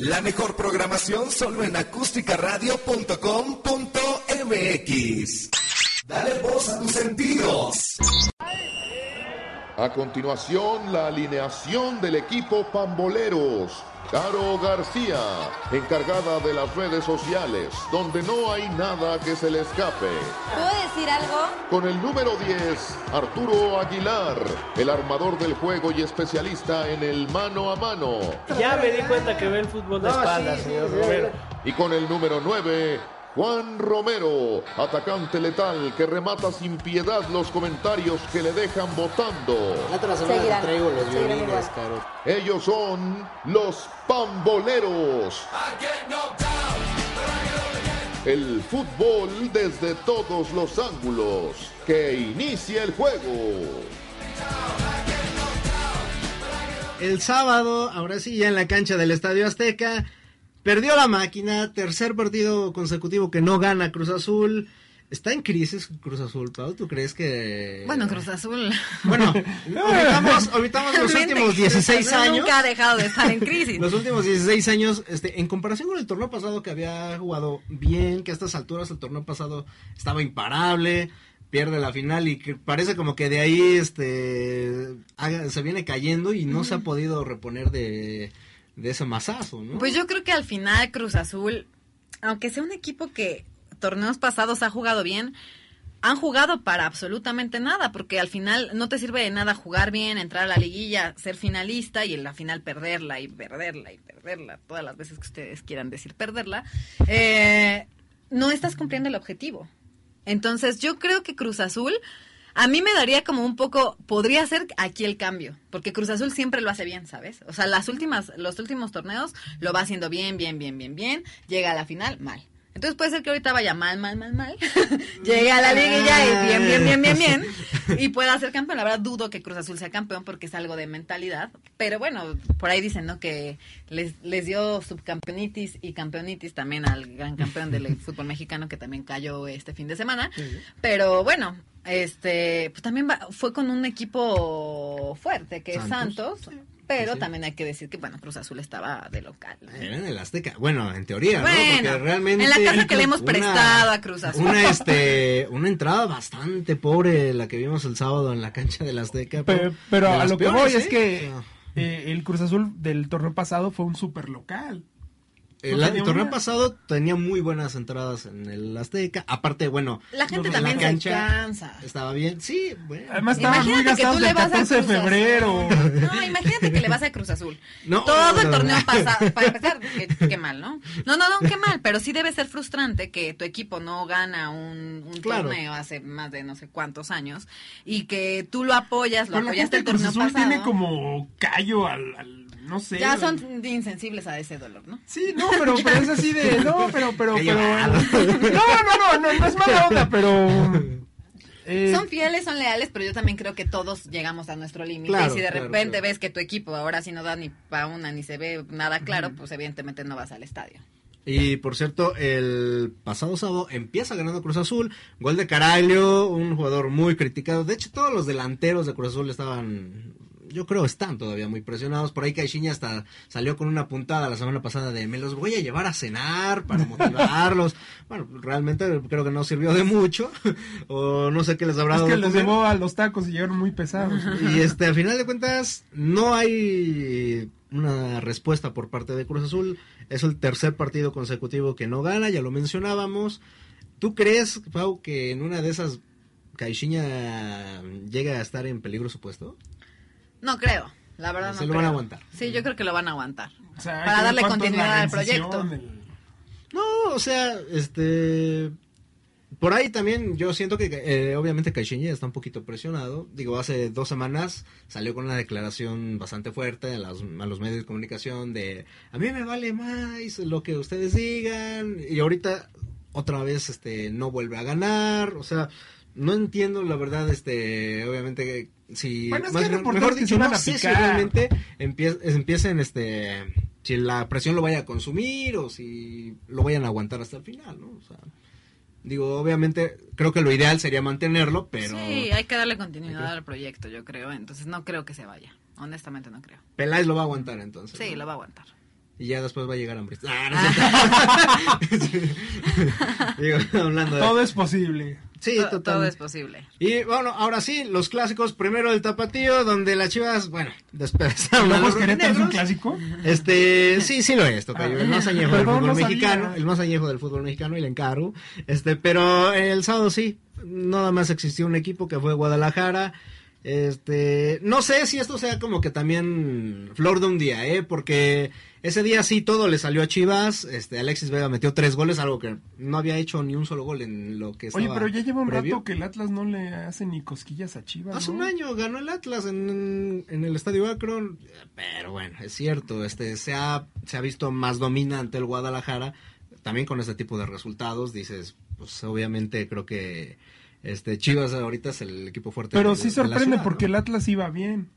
La mejor programación solo en acústicaradio.com.mx. Dale voz a tus sentidos. A continuación, la alineación del equipo Pamboleros. Caro García, encargada de las redes sociales, donde no hay nada que se le escape. ¿Puedo decir algo? Con el número 10, Arturo Aguilar, el armador del juego y especialista en el mano a mano. Ya me di cuenta que ve el fútbol de espaldas, señor Romero. Y con el número 9, Juan Romero, atacante letal que remata sin piedad los comentarios que le dejan votando. Seguirán, los violines. Ellos son los Pamboleros. El fútbol desde todos los ángulos. Que inicie el juego. El sábado, ahora sí, ya en la cancha del Estadio Azteca, perdió la máquina, tercer partido consecutivo que no gana Cruz Azul. Está en crisis Cruz Azul, Pau, ¿tú crees que...? Bueno, Cruz Azul. Bueno, obitamos, obitamos los últimos Cruz 16 Azul años. Nunca ha dejado de estar en crisis. Los últimos 16 años, este, en comparación con el torneo pasado que había jugado bien, que a estas alturas el torneo pasado estaba imparable, pierde la final y que parece como que de ahí este haga- se viene cayendo y no se ha podido reponer de, de ese masazo, ¿no? Pues yo creo que al final Cruz Azul, aunque sea un equipo que torneos pasados ha jugado bien, han jugado para absolutamente nada, porque al final no te sirve de nada jugar bien, entrar a la liguilla, ser finalista y en la final perderla y perderla y perderla, todas las veces que ustedes quieran decir perderla, eh, no estás cumpliendo el objetivo. Entonces yo creo que Cruz Azul a mí me daría como un poco, podría ser aquí el cambio, porque Cruz Azul siempre lo hace bien, ¿sabes? O sea, las últimas, los últimos torneos lo va haciendo bien, bien, bien, bien, bien, llega a la final, mal. Entonces puede ser que ahorita vaya mal, mal, mal, mal, llegue a la liguilla y bien, bien, bien, bien, bien, y pueda ser campeón. La verdad dudo que Cruz Azul sea campeón porque es algo de mentalidad, pero bueno, por ahí dicen, ¿no? Que les, les dio subcampeonitis y campeonitis también al gran campeón del fútbol mexicano que también cayó este fin de semana. Pero bueno, este, pues también va- fue con un equipo fuerte que es Santos. Santos, pero Sí, sí. también hay que decir que bueno, Cruz Azul estaba de local. ¿no? Era en el Azteca. Bueno, en teoría, ¿no? Bueno, Porque realmente... en la casa que le hemos una- prestado a Cruz Azul. Una, este, una entrada bastante pobre la que vimos el sábado en la cancha del Azteca. Pero, pero de a lo que peores, voy es ¿eh? que O sea, eh, el Cruz Azul del torneo pasado fue un super local. El, torneo una. pasado tenía muy buenas entradas en el Azteca. Aparte, bueno, La gente en también la se cansa. estaba bien. Sí, bueno. Además estaban muy Imagínate que tú le vas a 14 de Cruz Azul. febrero. No, imagínate que le vas a Cruz Azul. No, Todo no, el torneo no. pasado, para empezar, qué, qué mal, ¿no? No, no, no, qué mal, pero sí debe ser frustrante que tu equipo no gana un, un Claro. torneo hace más de no sé cuántos años y que tú lo apoyas, lo Pero apoyaste el de Cruz torneo Azul pasado. tiene como callo al, al- no sé. Ya son insensibles a ese dolor, ¿no? Sí, no, pero, pero es así de, no, pero, pero, pero. No, no, no, no, no es mala onda, pero. eh, Son fieles, son leales, pero yo también creo que todos llegamos a nuestro límite. Claro, y si de claro, repente claro. ves que tu equipo ahora sí no da ni pa' una ni se ve nada claro, pues evidentemente no vas al estadio. Y por cierto, el pasado sábado empieza ganando Cruz Azul. Gol de Caraglio, un jugador muy criticado. De hecho, todos los delanteros de Cruz Azul estaban, yo creo, están todavía muy presionados. Por ahí Caixinha hasta salió con una puntada la semana pasada de me los voy a llevar a cenar para motivarlos. bueno, realmente creo que no sirvió de mucho. o no sé qué les habrá es dado que de los llevó a los tacos y llegaron muy pesados. Y este, al final de cuentas, no hay una respuesta por parte de Cruz Azul. Es el tercer partido consecutivo que no gana, ya lo mencionábamos. ¿Tú crees, Pau, que en una de esas Caixinha llega a estar en peligro su puesto? No creo, la verdad Se no lo van a creo. aguantar. Sí, yo creo que lo van a aguantar. O sea, hay Para darle continuidad al proyecto. el- No, o sea, este... Por ahí también yo siento que eh, obviamente Caixinha está un poquito presionado. Digo, hace dos semanas salió con una declaración bastante fuerte a, las- a los medios de comunicación de a mí me vale más lo que ustedes digan y ahorita otra vez este no vuelve a ganar. O sea, no entiendo la verdad, este, obviamente que si Bueno, es que más mejor que dicho, no sé si realmente empie- empiecen este si la presión lo vaya a consumir o si lo vayan a aguantar hasta el final, ¿no? O sea, digo, obviamente creo que lo ideal sería mantenerlo, pero Sí, hay que darle continuidad al proyecto, yo creo. Entonces no creo que se vaya. Honestamente no creo. Peláez lo va a aguantar entonces. Sí, ¿no? lo va a aguantar. y ya después va a llegar hambre. Ah, no es cierto. Digo, hablando de... Todo es posible. Sí, To- total. Todo es posible. Y bueno, ahora sí, los clásicos. Primero el tapatío, donde las chivas, bueno, despedazaron a ¿Lobos los Querétaro es un clásico? Este, sí, sí lo es, tocayo. El más añejo del fútbol no sabía. mexicano. El más añejo del fútbol mexicano y le encargo. Este, pero el sábado sí. Nada más existió un equipo que fue Guadalajara. Este, no sé si esto sea como que también flor de un día, ¿eh? Porque ese día sí todo le salió a Chivas. Este, Alexis Vega metió tres goles, algo que no había hecho ni un solo gol en lo que Oye, estaba pero ya lleva un previo. rato que el Atlas no le hace ni cosquillas a Chivas. Hace ¿no? un año ganó el Atlas en, en el Estadio Akron, pero bueno, es cierto, este se ha, se ha visto más dominante el Guadalajara, también con este tipo de resultados, dices, pues obviamente creo que este Chivas ahorita es el equipo fuerte. Pero de- sí sorprende ciudad, porque ¿no? el Atlas iba bien.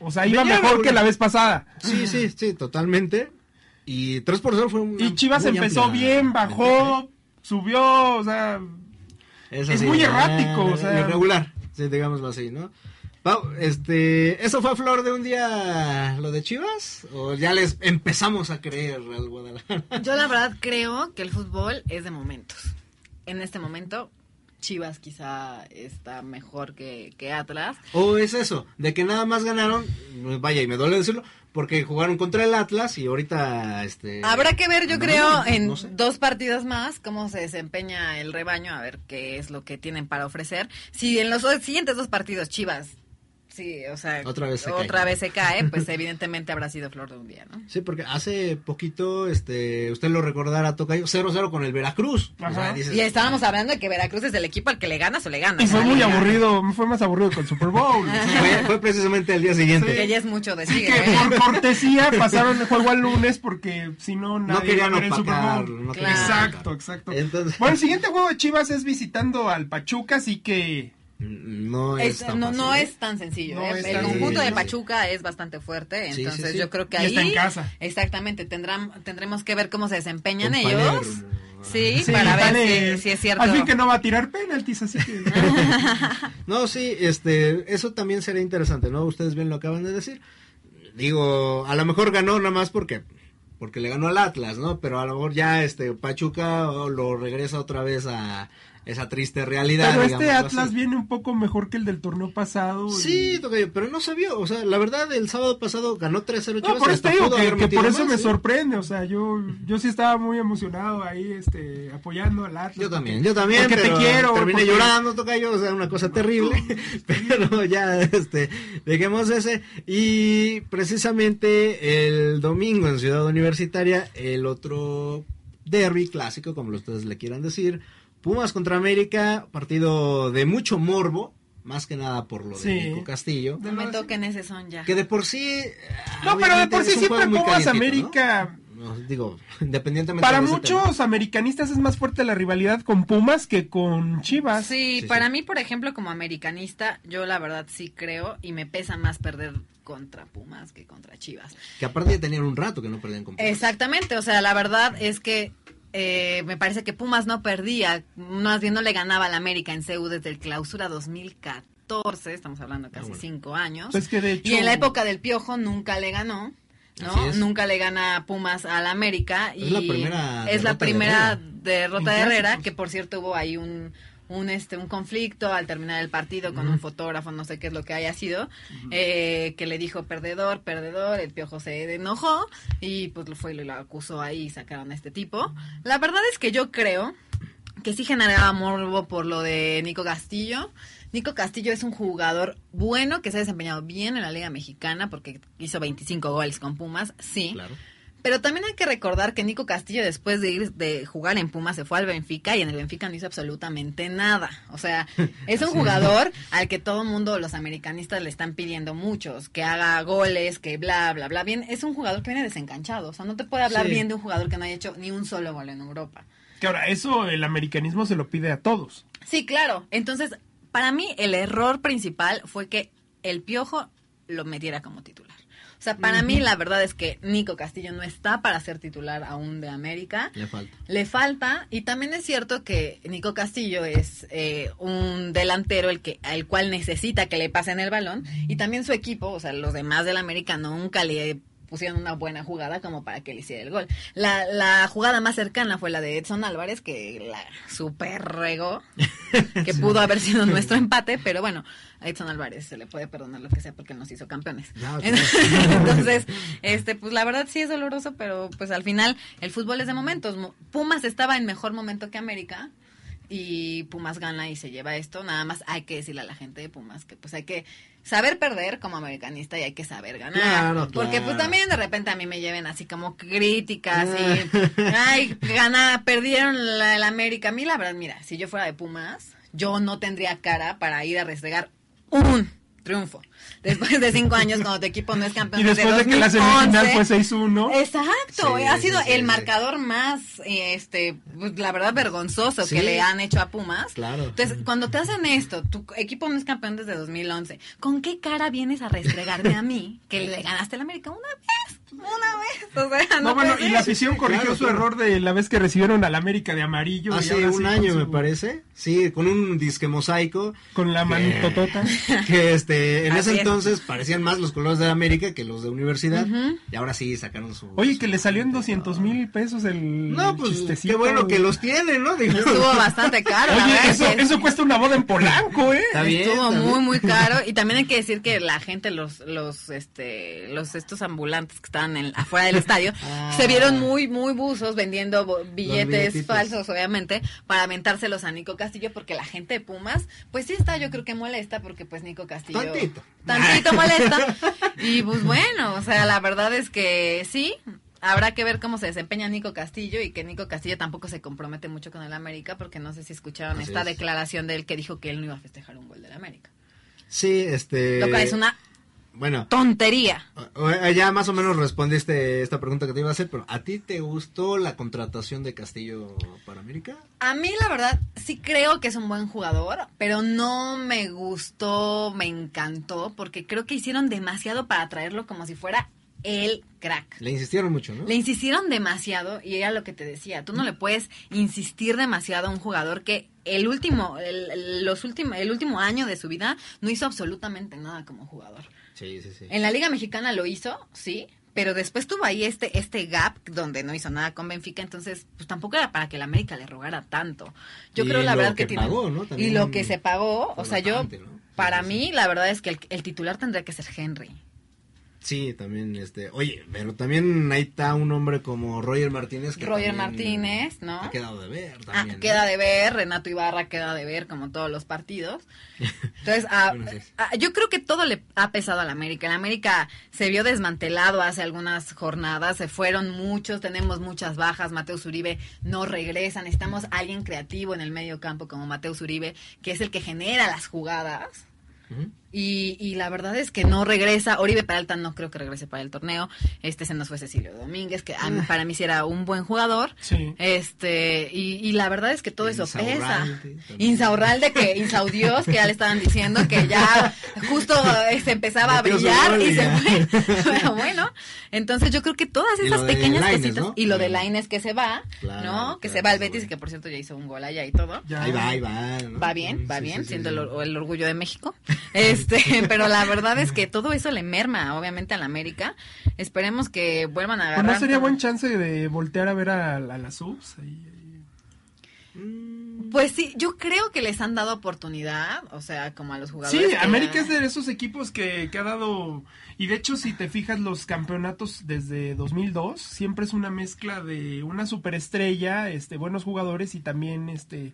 O sea, iba Venía mejor que la vez pasada. Sí, sí, sí, totalmente. Y 3 por 0 fue un Y Chivas empezó bien, bajó, subió, o sea, es muy errático, o sea. irregular, sí, digámoslo así, ¿no? Pau, este, ¿eso fue flor de un día lo de Chivas? ¿O ya les empezamos a creer al Guadalajara? Yo la verdad creo que el fútbol es de momentos. En este momento, Chivas quizá está mejor que, que Atlas. ¿O es eso? De que nada más ganaron, vaya, y me duele decirlo, porque jugaron contra el Atlas y ahorita, este... Habrá que ver, yo no, creo, en no sé. dos partidos más cómo se desempeña el rebaño, a ver qué es lo que tienen para ofrecer. Si en los siguientes dos partidos Chivas, sí, o sea, Otra vez se otra cae. vez se cae, pues evidentemente habrá sido flor de un día, ¿no? Sí, porque hace poquito, este, usted lo recordará, Tocayo, 0-0 con el Veracruz. O sea, Ajá. dices, Y estábamos hablando de que Veracruz es el equipo al que le ganas o le ganas. y fue muy aburrido, fue más aburrido que el Super Bowl. fue, fue precisamente el día siguiente. Que ya es mucho decir, que ¿eh? por cortesía pasaron el juego al lunes porque si no nadie No querían el Super Bowl. no exacto, exacto. Entonces- Bueno, el siguiente juego de Chivas es visitando al Pachuca, así que No es, Es- tan no, fácil, no es tan sencillo. No ¿eh? es el tan conjunto de. Pachuca es bastante fuerte, Sí, entonces sí. yo creo que Y ahí está en casa. exactamente tendrán tendremos que ver cómo se desempeñan Con ellos. Palermo. Sí, Sí, para ver vale. si, si es cierto. Al fin que no va a tirar penaltis, así que. No, sí, este, eso también sería interesante, ¿no? Ustedes bien lo acaban de decir. Digo, a lo mejor ganó nada más porque porque le ganó al Atlas, ¿no? Pero a lo mejor ya este Pachuca oh, lo regresa otra vez a esa triste realidad. Pero este Atlas así. viene un poco mejor que el del torneo pasado. y- Sí, Tocayo, pero no se vio, o sea, la verdad el sábado pasado ganó 3-0 No, por y eso hasta te digo que, que por eso más, me ¿sí? sorprende, o sea, yo yo sí estaba muy emocionado ahí, este, apoyando al Atlas. Yo porque- también, yo también, porque pero te quiero. terminé porque- llorando, Tocayo, o sea, una cosa terrible, pero ya, este, dejemos ese, y precisamente el domingo en Ciudad Universitaria, el otro derby clásico, como ustedes le quieran decir, Pumas contra América, partido de mucho morbo, más que nada por lo de Sí. Nico Castillo, No me toquen ese son ya. que de por sí... No, pero de por sí siempre Pumas. América. No, digo, independientemente Para de tema. muchos americanistas es más fuerte la rivalidad con Pumas que con Chivas. Sí, Sí, para sí. mí, por ejemplo, como americanista, yo la verdad sí creo y me pesa más perder contra Pumas que contra Chivas. Que aparte ya tenían un rato que no perdían con Pumas. Exactamente, o sea, la verdad es que eh, me parece que Pumas no perdía, más bien no le ganaba al América en CEU desde el clausura 2014, estamos hablando de casi bueno. cinco años. Pues que de hecho- Y en la época del Piojo nunca le ganó. ¿no? Nunca le gana Pumas al América y Es la primera es la derrota primera Herrera. derrota de Herrera, que por cierto hubo ahí un un este un conflicto al terminar el partido con un fotógrafo no sé qué es lo que haya sido eh, que le dijo perdedor perdedor el piojo se enojó y pues lo fue y lo acusó ahí y sacaron a este tipo la verdad es que yo creo que sí generaba morbo por lo de Nico Castillo. Nico Castillo es un jugador bueno que se ha desempeñado bien en la Liga Mexicana porque hizo 25 goles con Pumas, sí. Claro. Pero también hay que recordar que Nico Castillo después de ir de jugar en Pumas se fue al Benfica y en el Benfica no hizo absolutamente nada. O sea, es un jugador al que todo mundo, los americanistas le están pidiendo muchos, que haga goles, que bla, bla, bla. Bien, es un jugador que viene desencanchado. O sea, no te puede hablar Sí. bien de un jugador que no haya hecho ni un solo gol en Europa. Que ahora, eso el americanismo se lo pide a todos. Sí, claro. Entonces, para mí el error principal fue que el Piojo lo metiera como titular. O sea, para mí la verdad es que Nico Castillo no está para ser titular aún de América. Le falta. Le falta, y también es cierto que Nico Castillo es eh, un delantero el que, al cual necesita que le pasen el balón, y también su equipo, o sea, los demás del América nunca le pusieron una buena jugada como para que le hiciera el gol. La, la jugada más cercana fue la de Edson Álvarez, que la super regó, que pudo haber sido nuestro empate, pero bueno, a Edson Álvarez se le puede perdonar lo que sea porque nos hizo campeones. Entonces, este, pues la verdad sí es doloroso, pero pues al final el fútbol es de momentos. Pumas estaba en mejor momento que América y Pumas gana y se lleva esto. Nada más hay que decirle a la gente de Pumas que pues hay que saber perder como americanista y hay que saber ganar. Porque pues también de repente a mí me lleven así como críticas y, ay, gana, perdieron la, la América. A mí la verdad, mira, si yo fuera de Pumas, yo no tendría cara para ir a restregar un triunfo. Después de cinco años, cuando tu equipo no es campeón. Y después de, que la semifinal fue 6-1. Exacto, ha sido el marcador más, este, pues, la verdad, vergonzoso que le han hecho a Pumas. Claro. Entonces, cuando te hacen esto, tu equipo no es campeón desde 2011, ¿con qué cara vienes a restregarme a mí que le ganaste el América una vez? Una vez. O sea, no, bueno, y la afición corrigió su error de la vez que recibieron al América de amarillo. Hace un año, me parece. Sí, con un disque mosaico. Con la manito tota. Que este, en ese entonces parecían más los colores de América que los de universidad. Y ahora sí sacaron su. Oye, que le salió en 200 mil pesos el. No, pues qué bueno que los tienen, ¿no? Estuvo bastante caro. Oye, eso, eso cuesta una boda en Polanco, ¿eh? Está bien, Estuvo muy, muy caro. Y también hay que decir que la gente, los, los, este, los, estos ambulantes que estaban afuera del estadio, ah. se vieron muy, muy buzos vendiendo billetes falsos, obviamente, para aventárselos a Nico Castillo, porque la gente de Pumas, pues sí está, yo creo que molesta, porque pues Nico Castillo... Tantito. Tantito molesta. Y pues bueno, o sea, la verdad es que sí, habrá que ver cómo se desempeña Nico Castillo y que Nico Castillo tampoco se compromete mucho con el América porque no sé si escucharon esta declaración de él que dijo que él no iba a festejar un gol del América. Sí, este... Lo que es una bueno. Tontería. Ya más o menos respondiste esta pregunta que te iba a hacer, pero ¿a ti te gustó la contratación de Castillo para América? A mí la verdad sí creo que es un buen jugador, pero no me gustó, me encantó, porque creo que hicieron demasiado para traerlo como si fuera el crack. Le insistieron mucho, ¿no? Le insistieron demasiado y era lo que te decía, tú no le puedes insistir demasiado a un jugador que el último, los últimos, el último año de su vida no hizo absolutamente nada como jugador. Sí, sí, sí. En la Liga Mexicana lo hizo, sí, pero después tuvo ahí este este gap donde no hizo nada con Benfica, entonces pues tampoco era para que el América le rogara tanto. Yo creo la verdad que, tiene y lo que se pagó, o sea, yo para mí la verdad es que el titular tendría que ser Henry. Sí, también, este, oye, pero también ahí está un hombre como Roger Martínez. Que Roger Martínez, ¿no? Ha quedado de ver ah, también. queda de ver, Renato Ibarra queda de ver, como todos los partidos. Entonces, ah, ah, yo creo que todo le ha pesado a la América. La América se vio desmantelado hace algunas jornadas, se fueron muchos, tenemos muchas bajas. Mateo Uribe no regresa, necesitamos alguien creativo en el medio campo como Mateo Uribe, que es el que genera las jugadas. Y, y, la verdad es que no regresa. Oribe Peralta no creo que regrese para el torneo. Este se nos fue Cecilio Domínguez, que ah. para mí sí era un buen jugador. Este, y, la verdad es que todo eso pesa. Insaurralde, que Insaudios, que ya le estaban diciendo que ya justo se este, empezaba a brillar y se fue. Pero bueno, entonces yo creo que todas esas pequeñas cositas. Y lo de Laines que se va, ¿no? Que se va al Betis y que por cierto ya hizo un gol allá y todo. ahí va, ahí va. Va bien, va bien, siendo el, el, orgullo de México. Este, pero la verdad es que todo eso le merma, obviamente, a la América. Esperemos que vuelvan a agarrar. ¿No sería buen chance de voltear a ver a, la subs? Pues sí, yo creo que les han dado oportunidad, o sea, como a los jugadores. Sí, América es de esos equipos que, que, ha dado, y de hecho si te fijas los campeonatos desde 2002, siempre es una mezcla de una superestrella, este, buenos jugadores y también este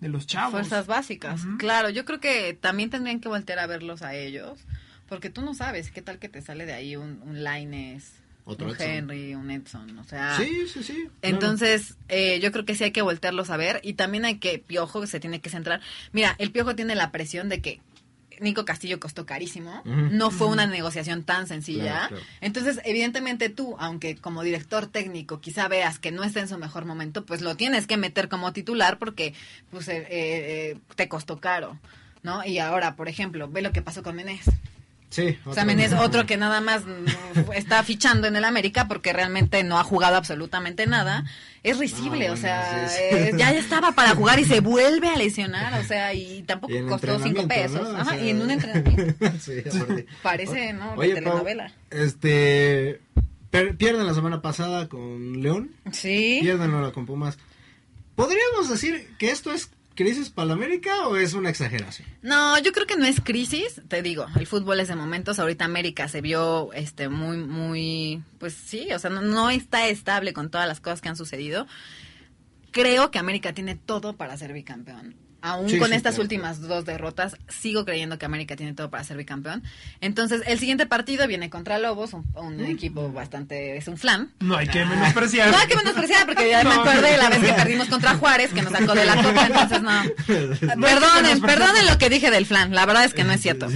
de los chavos. Fuerzas básicas, claro. Yo creo que también tendrían que voltear a verlos a ellos, porque tú no sabes qué tal que te sale de ahí un, un Lines, un Henry, un Edson, o sea. Sí, sí, sí. Entonces, eh, yo creo que sí hay que voltearlos a ver y también hay que, Piojo se tiene que centrar. Mira, el Piojo tiene la presión de que Nico Castillo costó carísimo, no fue una negociación tan sencilla. Entonces, evidentemente tú, aunque como director técnico quizá veas que no está en su mejor momento, pues lo tienes que meter como titular porque pues eh, eh, te costó caro, ¿no? Y ahora, por ejemplo, ve lo que pasó con Menés. Sí. También es otro que nada más está fichando en el América porque realmente no ha jugado absolutamente nada. Es risible, o sea, eh, ya estaba para jugar y se vuelve a lesionar, o sea, y tampoco costó cinco pesos. y en un entrenamiento. Parece, ¿no? Oye, telenovela. este, per- pierden la semana pasada con León, Sí. pierden ahora con Pumas. ¿Podríamos decir que esto es crisis para América o es una exageración? No, yo creo que no es crisis, te digo, el fútbol es de momentos, ahorita América se vio este muy muy pues sí, o sea, no está estable con todas las cosas que han sucedido. Creo que América tiene todo para ser bicampeón. Aún Sí, con sí, estas claro. últimas dos derrotas, sigo creyendo que América tiene todo para ser bicampeón. Entonces, el siguiente partido viene contra Lobos, un, un equipo bastante, es un flan. No hay que menospreciar. No hay que menospreciar porque ya me No. acuerdo de la vez que perdimos contra Juárez, que nos sacó de la copa, entonces no. Perdonen, perdonen lo que dije del flan, la verdad es que no es cierto.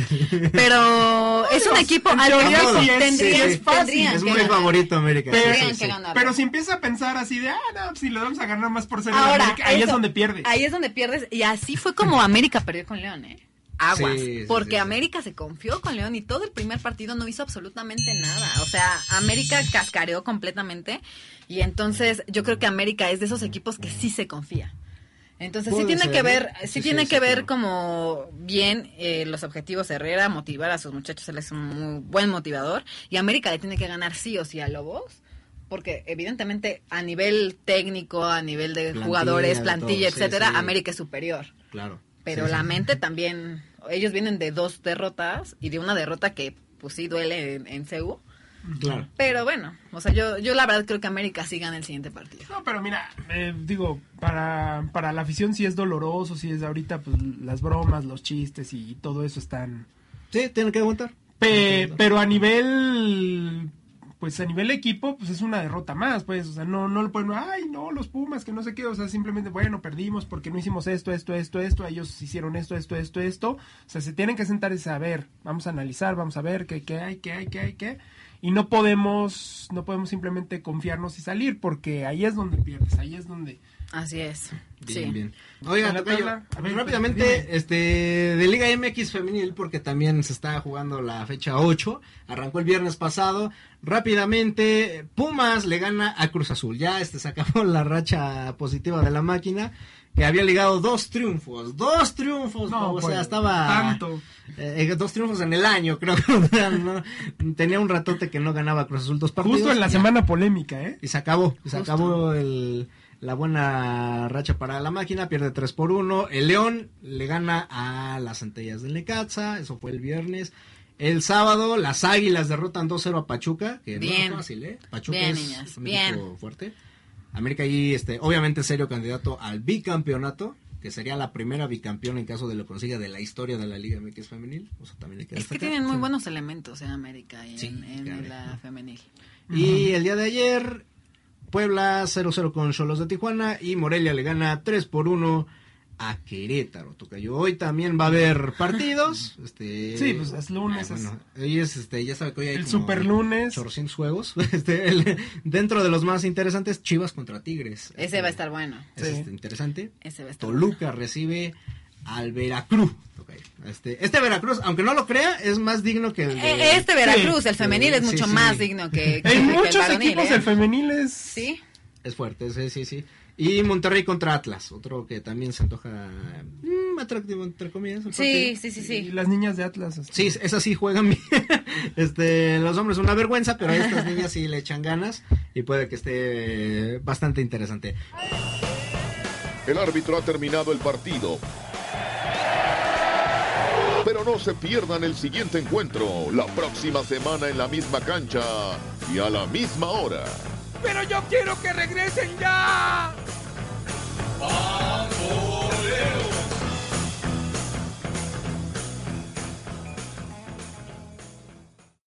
Pero es un equipo al que sí es- es fácil, muy ganar. favorito América. Pero- sí, Tendrían sí, que sí. ganar. Pero si empieza a pensar así de, ah, no, si le vamos a ganar más por ser Ahora, América, ahí es donde pierde. Ahí es donde pierdes. Y así fue como América perdió con León, ¿eh? Aguas. Sí, sí, porque sí, sí. América se confió con León y todo el primer partido no hizo absolutamente nada. O sea, América cascareó completamente. Y entonces yo creo que América es de esos equipos que sí se confía. Entonces sí tiene ser, que ¿eh? ver, sí, Sí, tiene sí, que sí, ver claro. como bien eh, los objetivos de Herrera, motivar a sus muchachos, él es un muy buen motivador. Y América le tiene que ganar sí o sí a Lobos. Porque evidentemente a nivel técnico, a nivel de Plantilla, jugadores, de plantilla, todo, sí, etcétera, sí. América es superior. Claro. Pero Sí, la sí. mente también, ellos vienen de dos derrotas y de una derrota que pues sí duele en, en CEU. Claro. Pero bueno, o sea, yo, yo la verdad creo que América sí gana el siguiente partido. No, pero mira, eh, digo, para, para la afición sí es doloroso, sí es ahorita, pues las bromas, los chistes y todo eso están... Sí, tienen que aguantar. Pe- pero a nivel pues a nivel equipo pues es una derrota más pues o sea no no lo pueden ay no los Pumas que no sé qué o sea simplemente bueno perdimos porque no hicimos esto esto esto esto ellos hicieron esto esto esto esto o sea se tienen que sentar y saber vamos a analizar vamos a ver qué, qué hay qué hay qué hay qué y no podemos no podemos simplemente confiarnos y salir porque ahí es donde pierdes ahí es donde Así es. Bien, sí. bien. Oiga, Tocayo, rápidamente, dime. este, de Liga MX femenil, porque también se está jugando la fecha 8, arrancó el viernes pasado, rápidamente, Pumas le gana a Cruz Azul, ya este se acabó la racha positiva de la máquina, que había ligado dos triunfos, dos triunfos, no o sea, pues, estaba... tanto eh, eh, dos triunfos en el año, creo que tenía un ratote que no ganaba Cruz Azul dos partidos. justo en la ya. semana polémica eh Y se acabó, se acabó el, la buena racha para la máquina, pierde 3 por 1. El León le gana a las Centellas del Necaxa, eso fue el viernes. El sábado, las Águilas derrotan 2-0 a Pachuca, que no Bien. es fácil, ¿eh? Pachuca Bien, es un equipo fuerte. América ahí, este, obviamente serio candidato al bicampeonato, que sería la primera bicampeona en caso de lo consiga de la historia de la Liga MX femenil. O sea, también hay que Es que tienen muy buenos elementos en América y Sí, en, la femenil. Y el día de ayer, Puebla 0-0 con Cholos de Tijuana y Morelia le gana 3 por 1 a Querétaro. Tocayo. Hoy también va a haber partidos. Este, Sí, pues, es lunes, ah, bueno, hoy es, este, ya sabe que hoy hay El como super lunes. 800 juegos. Este, el- dentro de los más interesantes, Chivas contra Tigres. Ese Este, va a estar bueno. es, Sí. este, interesante. Ese va a estar Toluca recibe al Veracruz. Este, este Veracruz, aunque no lo crea, es más digno que el de... Eh, Este Veracruz, Sí, el femenil, es sí, mucho sí. más digno que, que- que en el muchos varonil, equipos ¿eh? el femenil es Sí, Es fuerte, sí, sí, sí. Y Monterrey contra Atlas, otro que también se antoja mm, atractivo, entre comillas. el sí, partido. sí, sí, y sí. las niñas de Atlas este, Sí, esas sí juegan bien. Este, los hombres una vergüenza, pero a estas niñas sí le echan ganas y puede que esté bastante interesante. El árbitro ha terminado el partido. Pero no se pierdan el siguiente encuentro, la próxima semana en la misma cancha y a la misma hora. Pero yo quiero que regresen ya. ¡Oh!